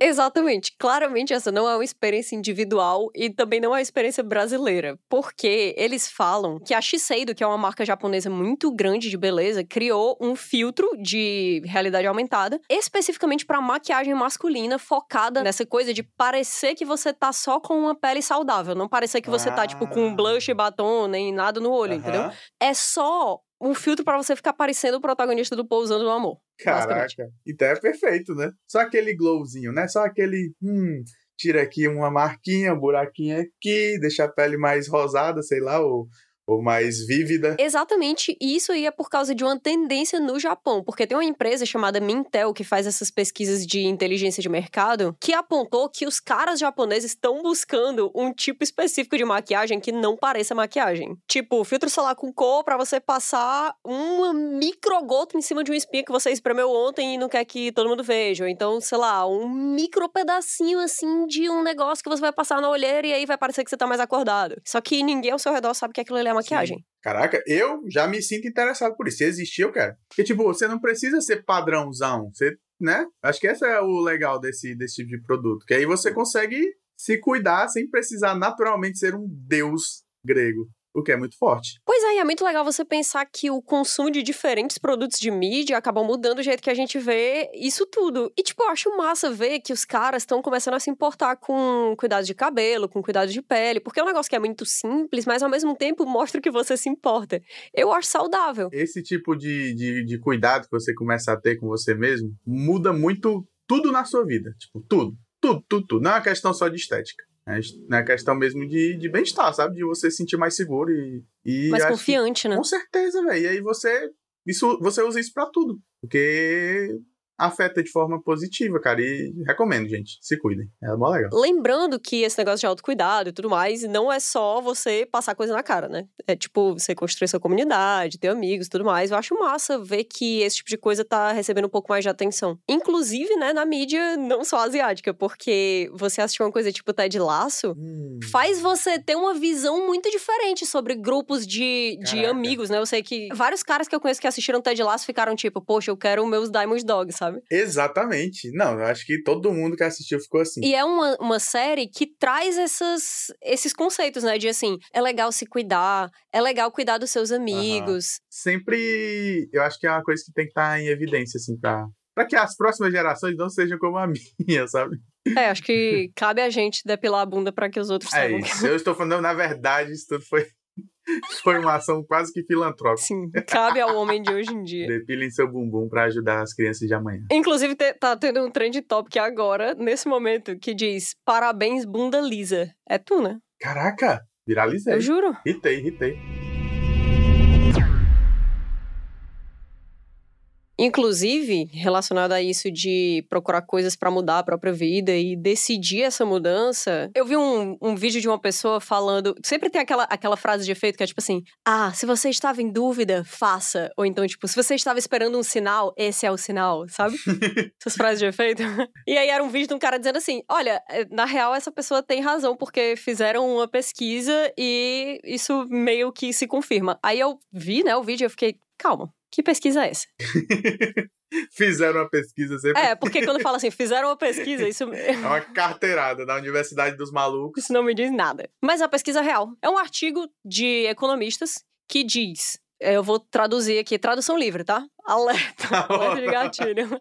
Exatamente. Claramente essa não é uma experiência individual e também não é uma experiência brasileira. Porque eles falam que a Shiseido, que é uma marca japonesa muito grande de beleza, criou um filtro de realidade aumentada especificamente para maquiagem masculina, focada nessa coisa de parecer que você tá só com uma pele saudável, não parecer que você tá tipo com Ah. blush, batom, nem nada no olho, entendeu? Aham. É só um filtro para você ficar parecendo o protagonista do Pousando no Amor. Caraca. Então é perfeito, né? Só aquele glowzinho, né? Só aquele. Hum, tira aqui uma marquinha, um buraquinho aqui, deixa a pele mais rosada, sei lá, ou, ou mais vívida. Exatamente, e isso aí é por causa de uma tendência no Japão, porque tem uma empresa chamada Mintel que faz essas pesquisas de inteligência de mercado, que apontou que os caras japoneses estão buscando um tipo específico de maquiagem que não pareça maquiagem. Tipo, filtro solar com cor pra você passar uma microgota em cima de um espinho que você espremeu ontem e não quer que todo mundo veja. Então, sei lá, um micro pedacinho assim de um negócio que você vai passar na olheira e aí vai parecer que você tá mais acordado. Só que ninguém ao seu redor sabe que aquilo ali maquiagem. Caraca, eu já me sinto interessado por isso. Se existir, eu quero. Porque, tipo, você não precisa ser padrãozão. Você, né? Acho que esse é o legal desse, desse tipo de produto. Que aí você consegue se cuidar sem precisar naturalmente ser um deus grego. O que é muito forte. Pois é, e é muito legal você pensar que o consumo de diferentes produtos de mídia acabam mudando o jeito que a gente vê isso tudo. E, tipo, eu acho massa ver que os caras estão começando a se importar com cuidado de cabelo, com cuidado de pele, porque é um negócio que é muito simples, mas ao mesmo tempo mostra que você se importa. Eu acho saudável. Esse tipo de, de, de cuidado que você começa a ter com você mesmo muda muito tudo na sua vida. Tipo, tudo. Tudo, tudo, tudo. Não é uma questão só de estética. É uma questão mesmo de, de bem-estar, sabe? De você se sentir mais seguro e. e mais acho que- confiante, né? Com certeza, velho. E aí você. Isso, você usa isso pra tudo. Porque afeta de forma positiva, cara. E recomendo, gente. Se cuidem. É mó legal. Lembrando que esse negócio de autocuidado e tudo mais, não é só você passar coisa na cara, né? É tipo, você construir sua comunidade, ter amigos e tudo mais. Eu acho massa ver que esse tipo de coisa tá recebendo um pouco mais de atenção. Inclusive, né, na mídia não só asiática, porque você assistir uma coisa tipo Ted Laço, Hum. faz você ter uma visão muito diferente sobre grupos de, de amigos, né? Eu sei que vários caras que eu conheço que assistiram Ted Laço ficaram tipo, poxa, eu quero meus Diamond Dogs, sabe? Exatamente. Não, eu acho que todo mundo que assistiu ficou assim. E é uma, uma série que traz essas, esses conceitos, né? De assim, é legal se cuidar, é legal cuidar dos seus amigos. Sempre. Eu acho que é uma coisa que tem que estar em evidência, assim, pra. Pra que as próximas gerações não sejam como a minha, sabe? É, acho que cabe a gente depilar a bunda pra que os outros É saibam. isso. Eu estou falando, na verdade, isso tudo foi, foi uma ação quase que filantrópica. Sim, cabe ao homem de hoje em dia. Depilem seu bumbum pra ajudar as crianças de amanhã. Inclusive, tá tendo um trend topic agora, nesse momento, que diz: Parabéns, bunda lisa. É tu, né? Caraca, viralizei. Eu juro. É. Hitei, Inclusive, relacionado a isso de procurar coisas pra mudar a própria vida e decidir essa mudança, eu vi um, um vídeo de uma pessoa falando. Sempre tem aquela, aquela frase de efeito que é tipo assim: Ah, se você estava em dúvida, faça. Ou então, tipo, se você estava esperando um sinal, esse é o sinal, sabe? Essas frases de efeito. e aí era um vídeo de um cara dizendo assim: Olha, eh, na real, essa pessoa tem razão, porque fizeram uma pesquisa e isso meio que se confirma. Aí eu vi, né, o vídeo e eu fiquei, calma. Que pesquisa é essa? Fizeram uma pesquisa sempre. É, porque quando fala assim, fizeram uma pesquisa, isso, É uma carteirada da Universidade dos Malucos. isso não me diz nada. Mas a pesquisa é real. É um artigo de economistas que diz. Eu vou traduzir aqui, tradução livre, tá? Alerta, alerta de gatilho.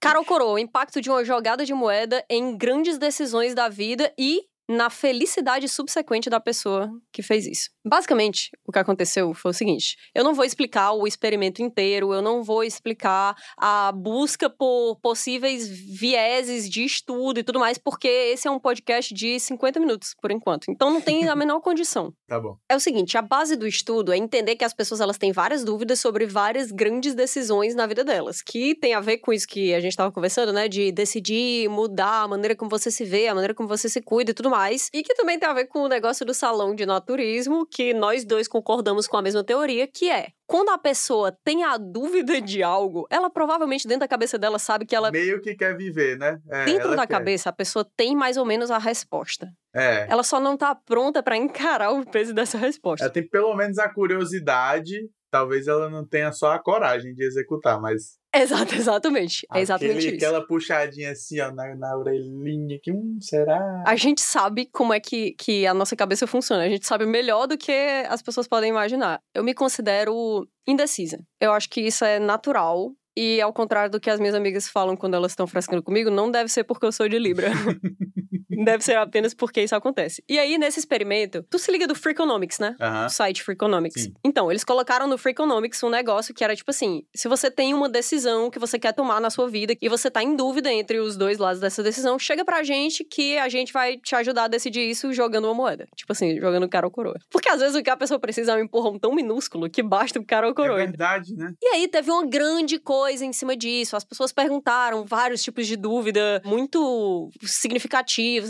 Carol Coroa, impacto de uma jogada de moeda em grandes decisões da vida e na felicidade subsequente da pessoa que fez isso. Basicamente, o que aconteceu foi o seguinte: eu não vou explicar o experimento inteiro, eu não vou explicar a busca por possíveis vieses de estudo e tudo mais, porque esse é um podcast de 50 minutos, por enquanto. Então não tem a menor condição. Tá bom. É o seguinte, a base do estudo é entender que as pessoas elas têm várias dúvidas sobre várias grandes decisões na vida delas, que tem a ver com isso que a gente estava conversando, né, de decidir, mudar a maneira como você se vê, a maneira como você se cuida e tudo mais, e que também tem a ver com o negócio do salão de naturismo, que nós dois concordamos com a mesma teoria, que é quando a pessoa tem a dúvida de algo, ela provavelmente dentro da cabeça dela sabe que ela Meio que quer viver, né? É, dentro da quer. cabeça a pessoa tem mais ou menos a resposta. É. Ela só não tá pronta pra encarar o peso dessa resposta. Ela tem pelo menos a curiosidade. Talvez ela não tenha só a coragem de executar, mas. Exato, exatamente. É exatamente aquele, isso. Aquela puxadinha assim, ó, na, na orelhinha, que hum, será? A gente sabe como é que, que a nossa cabeça funciona. A gente sabe melhor do que as pessoas podem imaginar. Eu me considero indecisa. Eu acho que isso é natural. E ao contrário do que as minhas amigas falam quando elas estão frescando comigo, não deve ser porque eu sou de Libra. deve ser apenas porque isso acontece. E aí, nesse experimento, tu se liga do Freakonomics, né? Aham. o site Freakonomics. Sim. Então, eles colocaram no Freakonomics um negócio que era tipo assim: se você tem uma decisão que você quer tomar na sua vida e você tá em dúvida entre os dois lados dessa decisão, chega pra gente que a gente vai te ajudar a decidir isso jogando uma moeda. Tipo assim, jogando cara ou coroa. Porque às vezes o que a pessoa precisa é um empurrão tão minúsculo que basta o cara ou É coroa. verdade, né? E aí teve uma grande coisa em cima disso. As pessoas perguntaram vários tipos de dúvida muito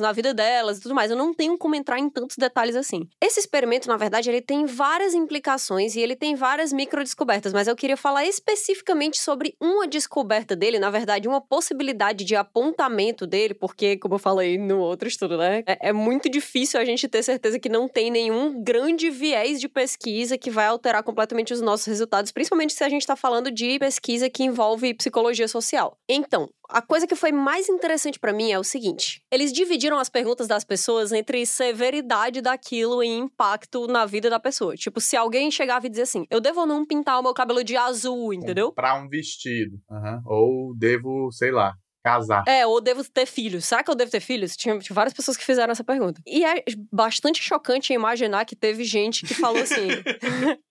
na vida delas e tudo mais. Eu não tenho como entrar em tantos detalhes assim. Esse experimento, na verdade, ele tem várias implicações e ele tem várias microdescobertas, mas eu queria falar especificamente sobre uma descoberta dele, na verdade, uma possibilidade de apontamento dele, porque, como eu falei no outro estudo, né? É, é muito difícil a gente ter certeza que não tem nenhum grande viés de pesquisa que vai alterar completamente os nossos resultados, principalmente se a gente está falando de pesquisa que envolve psicologia social. Então, a coisa que foi mais interessante pra mim é o seguinte: eles dividiram as perguntas das pessoas entre severidade daquilo e impacto na vida da pessoa. Tipo, se alguém chegava e dizer assim, eu devo ou não pintar o meu cabelo de azul, entendeu? Comprar um vestido. Aham. Ou devo, sei lá, casar. É, ou devo ter filhos. Será que eu devo ter filhos? Tinha, tinha várias pessoas que fizeram essa pergunta. E é bastante chocante imaginar que teve gente que falou assim: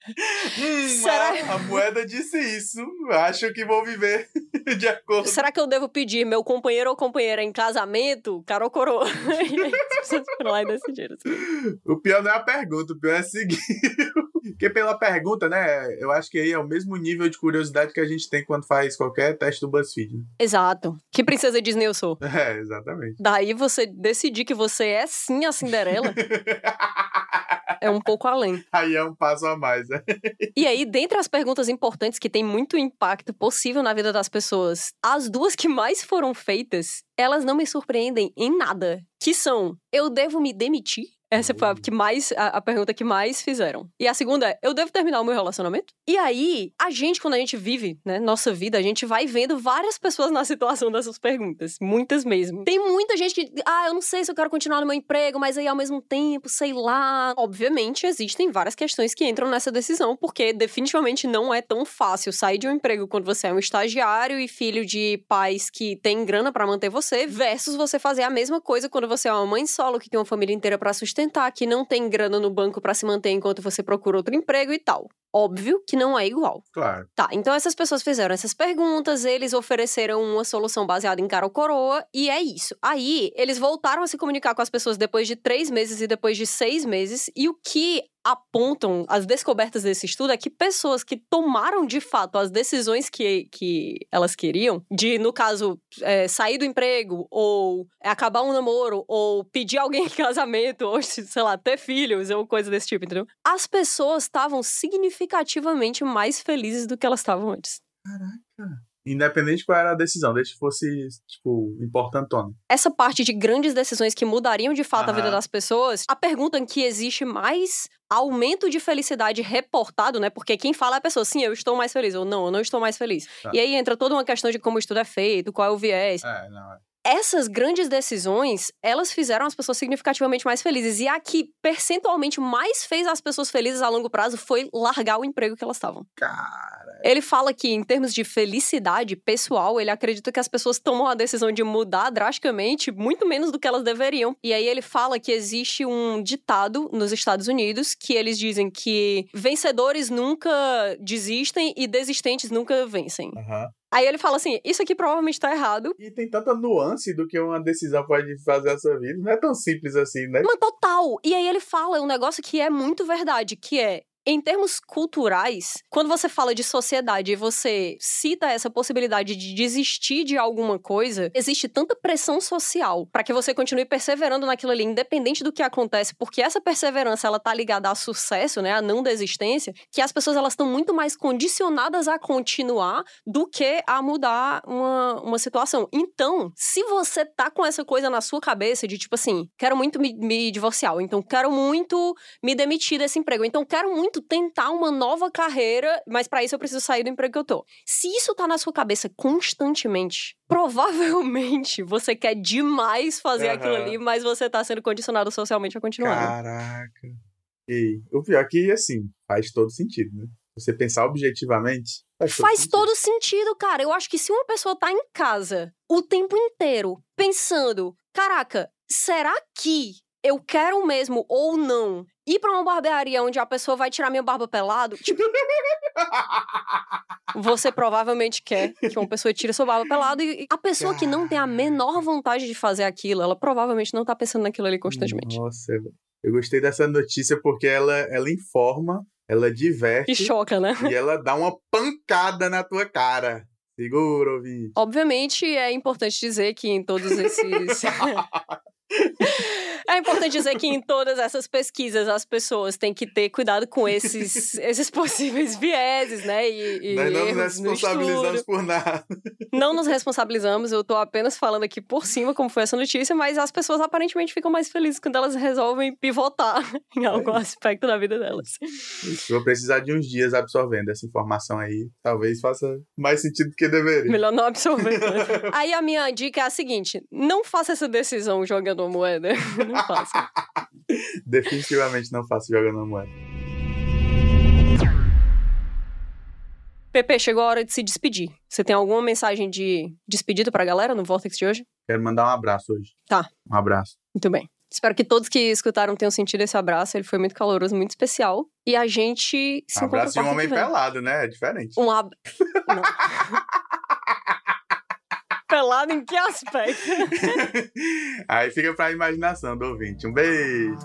Hum, Será- a, moeda disse isso. Acho que vou viver de acordo. será que eu devo pedir meu companheiro ou companheira em casamento? Cara ou coroa? e aí as pessoas foram lá e decidiram. assim. O pior não é a pergunta, o pior é seguir. Porque pela pergunta, né? Eu acho que aí é o mesmo nível de curiosidade que a gente tem quando faz qualquer teste do BuzzFeed. né? Exato. Que princesa Disney eu sou? É, exatamente. Daí você decidir que você é sim a Cinderela é um pouco além. aí é um passo a mais, né? E aí, dentre as perguntas importantes que têm muito impacto possível na vida das pessoas, as duas que mais foram feitas, elas não me surpreendem em nada. Que são: eu devo me demitir? Essa foi a, que mais, a, a pergunta que mais fizeram. E a segunda é: eu devo terminar o meu relacionamento? E aí, a gente, quando a gente vive, né, nossa vida, a gente vai vendo várias pessoas na situação dessas perguntas. Muitas mesmo. Tem muita gente que, ah, eu não sei se eu quero continuar no meu emprego, mas aí ao mesmo tempo, sei lá. Obviamente, existem várias questões que entram nessa decisão, porque definitivamente não é tão fácil sair de um emprego quando você é um estagiário e filho de pais que têm grana pra manter você, versus você fazer a mesma coisa quando você é uma mãe solo que tem uma família inteira pra sustentar, que não tem grana no banco pra se manter enquanto você procura outro emprego e tal. Óbvio que não é igual. Claro. Tá, então essas pessoas fizeram essas perguntas, eles ofereceram uma solução baseada em cara ou coroa, e é isso. Aí, eles voltaram a se comunicar com as pessoas depois de três meses e depois de seis meses, e o que apontam as descobertas desse estudo é que pessoas que tomaram de fato as decisões que, que elas queriam, de, no caso, é, sair do emprego, ou acabar um namoro, ou pedir alguém em casamento, ou, sei lá, ter filhos, ou coisa desse tipo, entendeu? As pessoas estavam significativamente mais felizes do que elas estavam antes. Caraca. Independente de qual era a decisão, desde que fosse, tipo, importantona. essa parte de grandes decisões que mudariam de fato a vida Aham. das pessoas, a pergunta em que existe mais aumento de felicidade reportado, né? Porque quem fala é a pessoa, sim, eu estou mais feliz, ou não, eu não estou mais feliz. Tá. E aí entra toda uma questão de como o estudo é feito, qual é o viés. É, não, é. Essas grandes decisões, elas fizeram as pessoas significativamente mais felizes. E a que percentualmente mais fez as pessoas felizes a longo prazo foi largar o emprego que elas estavam. Cara. Ele fala que, em termos de felicidade pessoal, ele acredita que as pessoas tomam a decisão de mudar drasticamente muito menos do que elas deveriam. E aí ele fala que existe um ditado nos Estados Unidos que eles dizem que vencedores nunca desistem e desistentes nunca vencem. Aham. Aí ele fala assim: isso aqui provavelmente tá errado. E tem tanta nuance do que uma decisão pode fazer a sua vida. Não é tão simples assim, né? Mas total! E aí ele fala um negócio que é muito verdade, que é. Em termos culturais, quando você fala de sociedade e você cita essa possibilidade de desistir de alguma coisa, existe tanta pressão social para que você continue perseverando naquilo ali, independente do que acontece, porque essa perseverança ela tá ligada a sucesso, né, a não desistência, que as pessoas elas estão muito mais condicionadas a continuar do que a mudar uma, uma situação. Então, se você tá com essa coisa na sua cabeça de tipo assim, quero muito me, me divorciar, então quero muito me demitir desse emprego, então quero muito tentar uma nova carreira, mas para isso eu preciso sair do emprego que eu tô. Se isso tá na sua cabeça constantemente, provavelmente você quer demais fazer Aham. aquilo ali, mas você tá sendo condicionado socialmente a continuar. né? Caraca. E o pior é que, assim, faz todo sentido, né? Você pensar objetivamente. Faz todo Faz sentido. todo sentido, cara. Eu acho que se uma pessoa tá em casa o tempo inteiro pensando, caraca, será que eu quero mesmo ou não ir pra uma barbearia onde a pessoa vai tirar minha barba pelado? Tipo, você provavelmente quer que uma pessoa tire sua barba pelado e a pessoa que não tem a menor vontade de fazer aquilo, ela provavelmente não tá pensando naquilo ali constantemente. Nossa, velho. eu gostei dessa notícia porque ela, ela informa, ela diverte E choca, né? e ela dá uma pancada na tua cara. Segura, ouvinte. Obviamente, é importante dizer que em todos esses. é importante dizer que em todas essas pesquisas as pessoas têm que ter cuidado com esses, esses possíveis vieses, né? E, e Nós não nos no responsabilizamos por nada. Não nos responsabilizamos, eu tô apenas falando aqui por cima como foi essa notícia, mas as pessoas aparentemente ficam mais felizes quando elas resolvem pivotar em algum aspecto da vida delas. Isso, vou precisar de uns dias absorvendo essa informação aí. Talvez faça mais sentido do que deveria. Melhor não absorver. Aí a minha dica é a seguinte: não faça essa decisão jogando uma moeda. Não faça. Definitivamente não faço jogando na moeda. Pepe, chegou a hora de se despedir. Você tem alguma mensagem de despedida pra galera no Vortex de hoje? Quero mandar um abraço hoje. Tá. Um abraço. Muito bem. Espero que todos que escutaram tenham sentido esse abraço. Ele foi muito caloroso, muito especial. E a gente se Um encontra abraço de um homem pelado, né? É diferente. Um ab... Não. Pelado em que aspecto? Aí fica pra imaginação do ouvinte. Um beijo.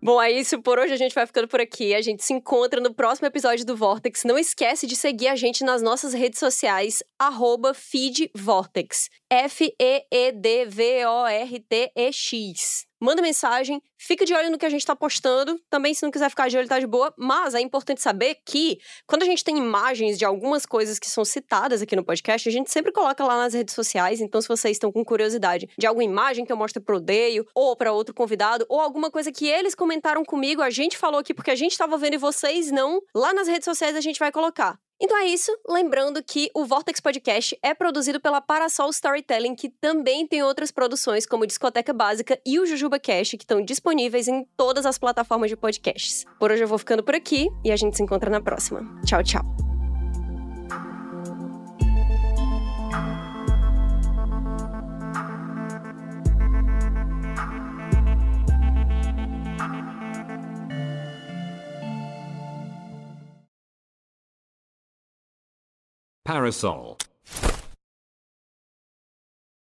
Bom, é isso. Por hoje a gente vai ficando por aqui. A gente se encontra no próximo episódio do Vortex. Não esquece de seguir a gente nas nossas redes sociais, arroba feedvortex. F-E-E-D-V-O-R-T-E-X. Manda mensagem, fica de olho no que a gente tá postando. Também, se não quiser ficar de olho, tá de boa. Mas é importante saber que, quando a gente tem imagens de algumas coisas que são citadas aqui no podcast, a gente sempre coloca lá nas redes sociais. Então, se vocês estão com curiosidade de alguma imagem que eu mostre pro Odeio, ou para outro convidado, ou alguma coisa que eles comentaram comigo, a gente falou aqui porque a gente tava vendo e vocês não, lá nas redes sociais a gente vai colocar. Então é isso, lembrando que o Vortex Podcast é produzido pela Parasol Storytelling, que também tem outras produções como Discoteca Básica e o Jujuba Cast, que estão disponíveis em todas as plataformas de podcasts. Por hoje eu vou ficando por aqui e a gente se encontra na próxima. Tchau, tchau. Parasol.